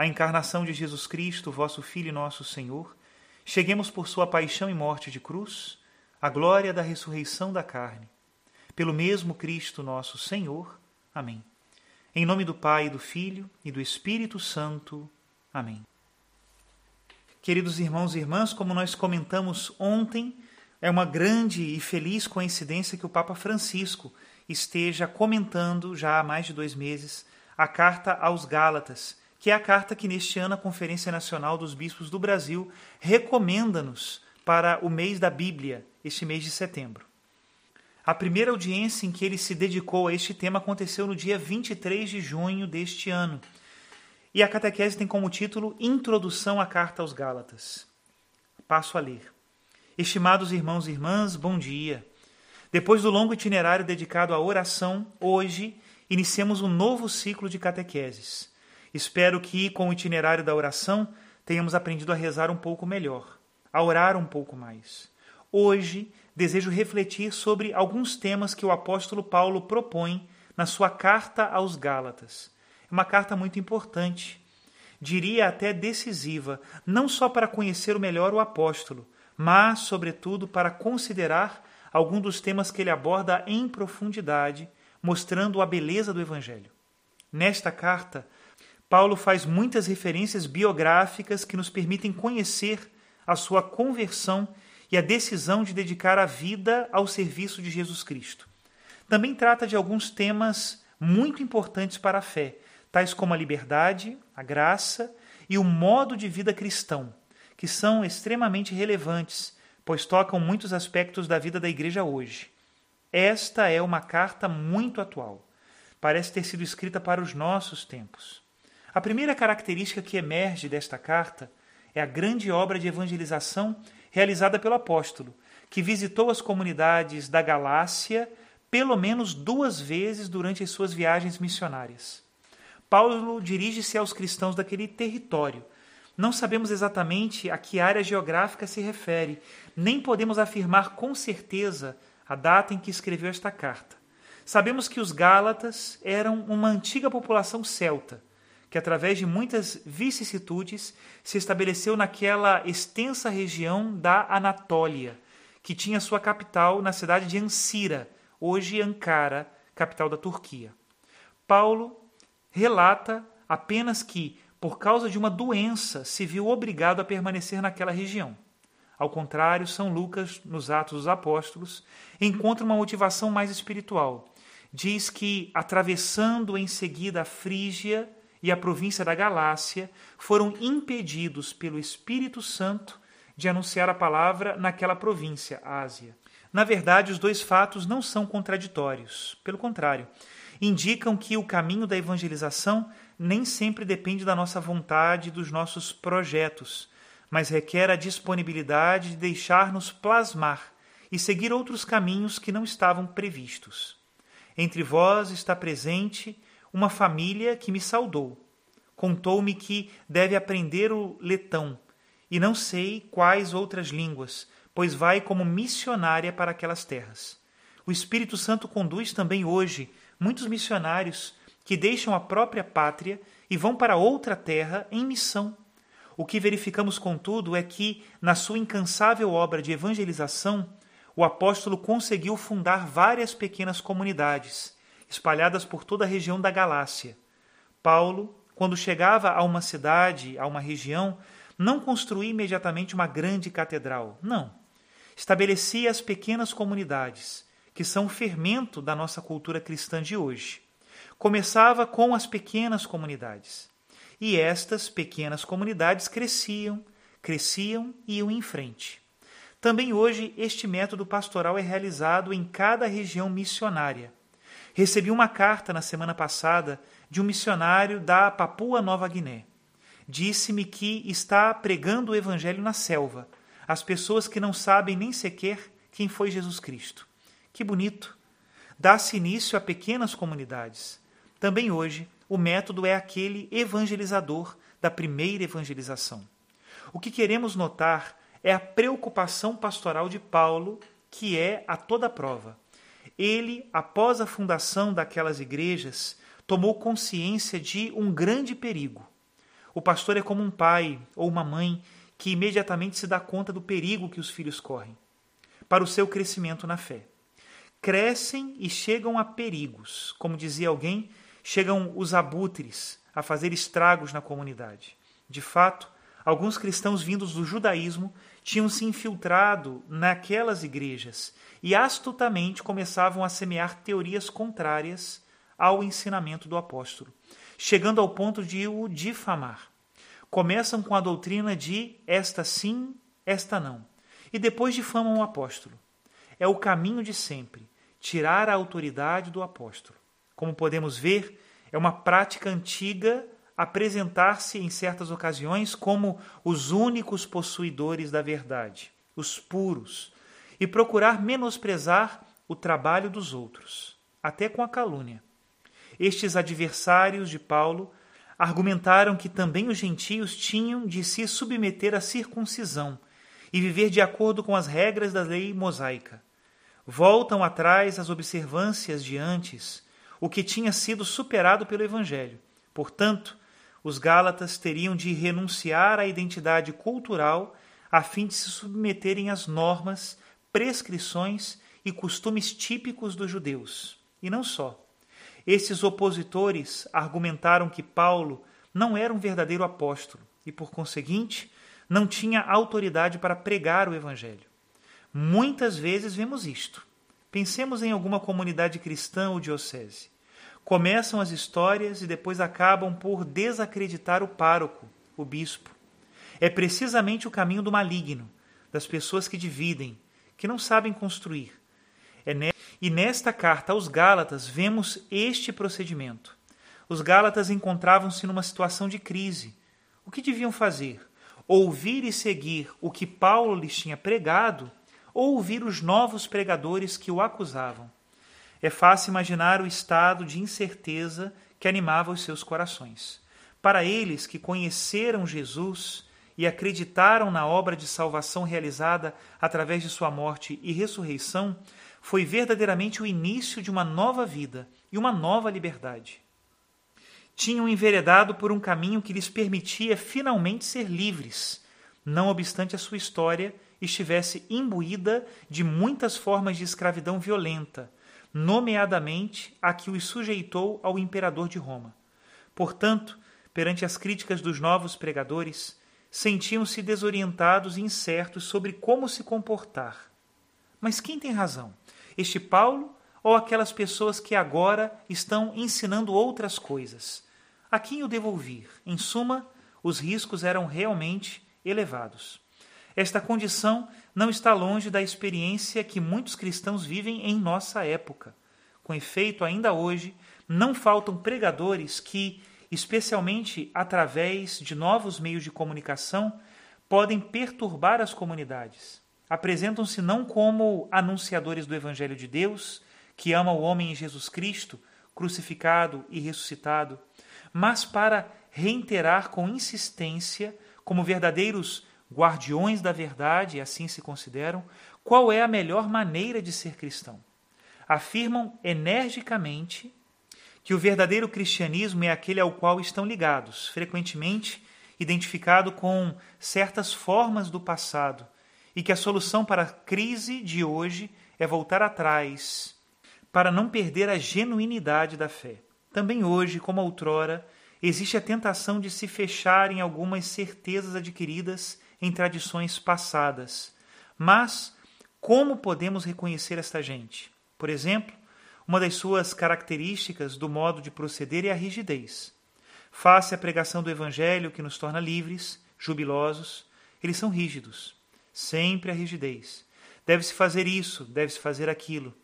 a encarnação de Jesus Cristo, vosso Filho e nosso Senhor, cheguemos por sua paixão e morte de cruz, à glória da ressurreição da carne. Pelo mesmo Cristo nosso Senhor. Amém. Em nome do Pai, do Filho e do Espírito Santo. Amém. Queridos irmãos e irmãs, como nós comentamos ontem, é uma grande e feliz coincidência que o Papa Francisco esteja comentando já há mais de dois meses a carta aos Gálatas, que é a carta que neste ano a Conferência Nacional dos Bispos do Brasil recomenda-nos para o mês da Bíblia, este mês de setembro. A primeira audiência em que ele se dedicou a este tema aconteceu no dia 23 de junho deste ano. E a catequese tem como título Introdução à Carta aos Gálatas. Passo a ler. Estimados irmãos e irmãs, bom dia. Depois do longo itinerário dedicado à oração, hoje iniciamos um novo ciclo de catequeses. Espero que, com o itinerário da oração, tenhamos aprendido a rezar um pouco melhor, a orar um pouco mais. Hoje, desejo refletir sobre alguns temas que o apóstolo Paulo propõe na sua carta aos Gálatas. É uma carta muito importante, diria até decisiva, não só para conhecer melhor o apóstolo, mas, sobretudo, para considerar algum dos temas que ele aborda em profundidade, mostrando a beleza do Evangelho. Nesta carta, Paulo faz muitas referências biográficas que nos permitem conhecer a sua conversão e a decisão de dedicar a vida ao serviço de Jesus Cristo. Também trata de alguns temas muito importantes para a fé, tais como a liberdade, a graça e o modo de vida cristão, que são extremamente relevantes, pois tocam muitos aspectos da vida da igreja hoje. Esta é uma carta muito atual. Parece ter sido escrita para os nossos tempos. A primeira característica que emerge desta carta é a grande obra de evangelização realizada pelo apóstolo, que visitou as comunidades da Galácia pelo menos duas vezes durante as suas viagens missionárias. Paulo dirige-se aos cristãos daquele território. Não sabemos exatamente a que área geográfica se refere, nem podemos afirmar com certeza a data em que escreveu esta carta. Sabemos que os Gálatas eram uma antiga população celta que através de muitas vicissitudes se estabeleceu naquela extensa região da Anatólia, que tinha sua capital na cidade de Ancira, hoje Ankara, capital da Turquia. Paulo relata apenas que, por causa de uma doença, se viu obrigado a permanecer naquela região. Ao contrário, São Lucas, nos Atos dos Apóstolos, encontra uma motivação mais espiritual. Diz que, atravessando em seguida a Frígia, e a província da Galácia foram impedidos pelo Espírito Santo de anunciar a palavra naquela província, Ásia. Na verdade, os dois fatos não são contraditórios. Pelo contrário, indicam que o caminho da evangelização nem sempre depende da nossa vontade e dos nossos projetos, mas requer a disponibilidade de deixar-nos plasmar e seguir outros caminhos que não estavam previstos. Entre vós está presente uma família que me saudou. Contou-me que deve aprender o letão e não sei quais outras línguas, pois vai como missionária para aquelas terras. O Espírito Santo conduz também hoje muitos missionários que deixam a própria pátria e vão para outra terra em missão. O que verificamos, contudo, é que, na sua incansável obra de evangelização, o apóstolo conseguiu fundar várias pequenas comunidades, espalhadas por toda a região da Galácia. Paulo, quando chegava a uma cidade, a uma região, não construía imediatamente uma grande catedral. Não. Estabelecia as pequenas comunidades, que são o fermento da nossa cultura cristã de hoje. Começava com as pequenas comunidades. E estas pequenas comunidades cresciam, cresciam e iam em frente. Também hoje este método pastoral é realizado em cada região missionária. Recebi uma carta na semana passada de um missionário da Papua Nova Guiné. Disse-me que está pregando o evangelho na selva, às pessoas que não sabem nem sequer quem foi Jesus Cristo. Que bonito! Dá-se início a pequenas comunidades. Também hoje, o método é aquele evangelizador da primeira evangelização. O que queremos notar é a preocupação pastoral de Paulo, que é a toda prova. Ele, após a fundação daquelas igrejas, tomou consciência de um grande perigo. O pastor é como um pai ou uma mãe que imediatamente se dá conta do perigo que os filhos correm para o seu crescimento na fé. Crescem e chegam a perigos. Como dizia alguém, chegam os abutres a fazer estragos na comunidade. De fato, alguns cristãos vindos do judaísmo tinham se infiltrado naquelas igrejas e astutamente começavam a semear teorias contrárias ao ensinamento do apóstolo, chegando ao ponto de o difamar. Começam com a doutrina de esta sim, esta não, e depois difamam o apóstolo. É o caminho de sempre, tirar a autoridade do apóstolo. Como podemos ver, é uma prática antiga apresentar-se em certas ocasiões como os únicos possuidores da verdade, os puros, e procurar menosprezar o trabalho dos outros, até com a calúnia. Estes adversários de Paulo argumentaram que também os gentios tinham de se submeter à circuncisão e viver de acordo com as regras da lei mosaica. Voltam atrás as observâncias de antes, o que tinha sido superado pelo Evangelho. Portanto, os Gálatas teriam de renunciar à identidade cultural a fim de se submeterem às normas, prescrições e costumes típicos dos judeus. E não só. Esses opositores argumentaram que Paulo não era um verdadeiro apóstolo e, por conseguinte, não tinha autoridade para pregar o Evangelho. Muitas vezes vemos isto. Pensemos em alguma comunidade cristã ou diocese. Começam as histórias e depois acabam por desacreditar o pároco, o bispo. É precisamente o caminho do maligno, das pessoas que dividem, que não sabem construir. É ne... E nesta carta aos Gálatas vemos este procedimento. Os Gálatas encontravam-se numa situação de crise. O que deviam fazer? Ouvir e seguir o que Paulo lhes tinha pregado ou ouvir os novos pregadores que o acusavam? É fácil imaginar o estado de incerteza que animava os seus corações. Para eles que conheceram Jesus e acreditaram na obra de salvação realizada através de sua morte e ressurreição, foi verdadeiramente o início de uma nova vida e uma nova liberdade. Tinham enveredado por um caminho que lhes permitia finalmente ser livres, não obstante a sua história estivesse imbuída de muitas formas de escravidão violenta, nomeadamente a que os sujeitou ao imperador de Roma. Portanto, perante as críticas dos novos pregadores, sentiam-se desorientados e incertos sobre como se comportar. Mas quem tem razão? Este Paulo ou aquelas pessoas que agora estão ensinando outras coisas? A quem o devo ouvir? Em suma, os riscos eram realmente elevados. Esta condição não está longe da experiência que muitos cristãos vivem em nossa época. Com efeito, ainda hoje, não faltam pregadores que, especialmente através de novos meios de comunicação, podem perturbar as comunidades. Apresentam-se não como anunciadores do Evangelho de Deus, que ama o homem em Jesus Cristo, crucificado e ressuscitado, mas para reiterar com insistência, como verdadeiros guardiões da verdade, assim se consideram, qual é a melhor maneira de ser cristão. Afirmam energicamente que o verdadeiro cristianismo é aquele ao qual estão ligados, frequentemente identificado com certas formas do passado, e que a solução para a crise de hoje é voltar atrás, para não perder a genuinidade da fé. Também hoje, como outrora, existe a tentação de se fechar em algumas certezas adquiridas em tradições passadas. Mas como podemos reconhecer esta gente? Por exemplo, uma das suas características do modo de proceder é a rigidez. Face à pregação do Evangelho que nos torna livres, jubilosos, eles são rígidos. Sempre a rigidez. Deve-se fazer isso, deve-se fazer aquilo.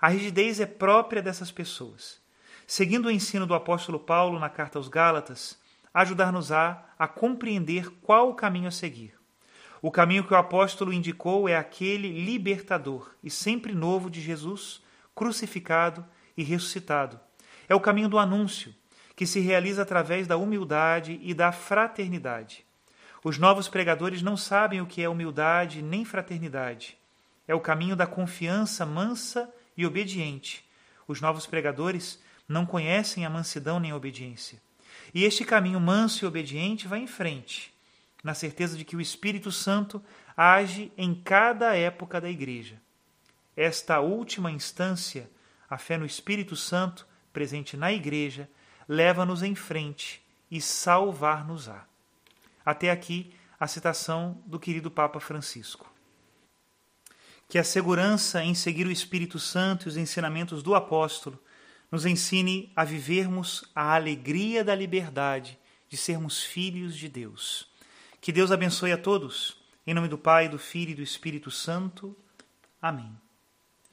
A rigidez é própria dessas pessoas. Seguindo o ensino do apóstolo Paulo na carta aos Gálatas, ajudar-nos-á a compreender qual o caminho a seguir. O caminho que o apóstolo indicou é aquele libertador e sempre novo de Jesus, crucificado e ressuscitado. É o caminho do anúncio, que se realiza através da humildade e da fraternidade. Os novos pregadores não sabem o que é humildade nem fraternidade. É o caminho da confiança mansa e obediente. Os novos pregadores não conhecem a mansidão nem a obediência. E este caminho manso e obediente vai em frente, na certeza de que o Espírito Santo age em cada época da Igreja. Esta última instância, a fé no Espírito Santo, presente na Igreja, leva-nos em frente e salvar-nos-á. Até aqui a citação do querido Papa Francisco. Que a segurança em seguir o Espírito Santo e os ensinamentos do apóstolo nos ensine a vivermos a alegria da liberdade de sermos filhos de Deus. Que Deus abençoe a todos. Em nome do Pai, do Filho e do Espírito Santo. Amém.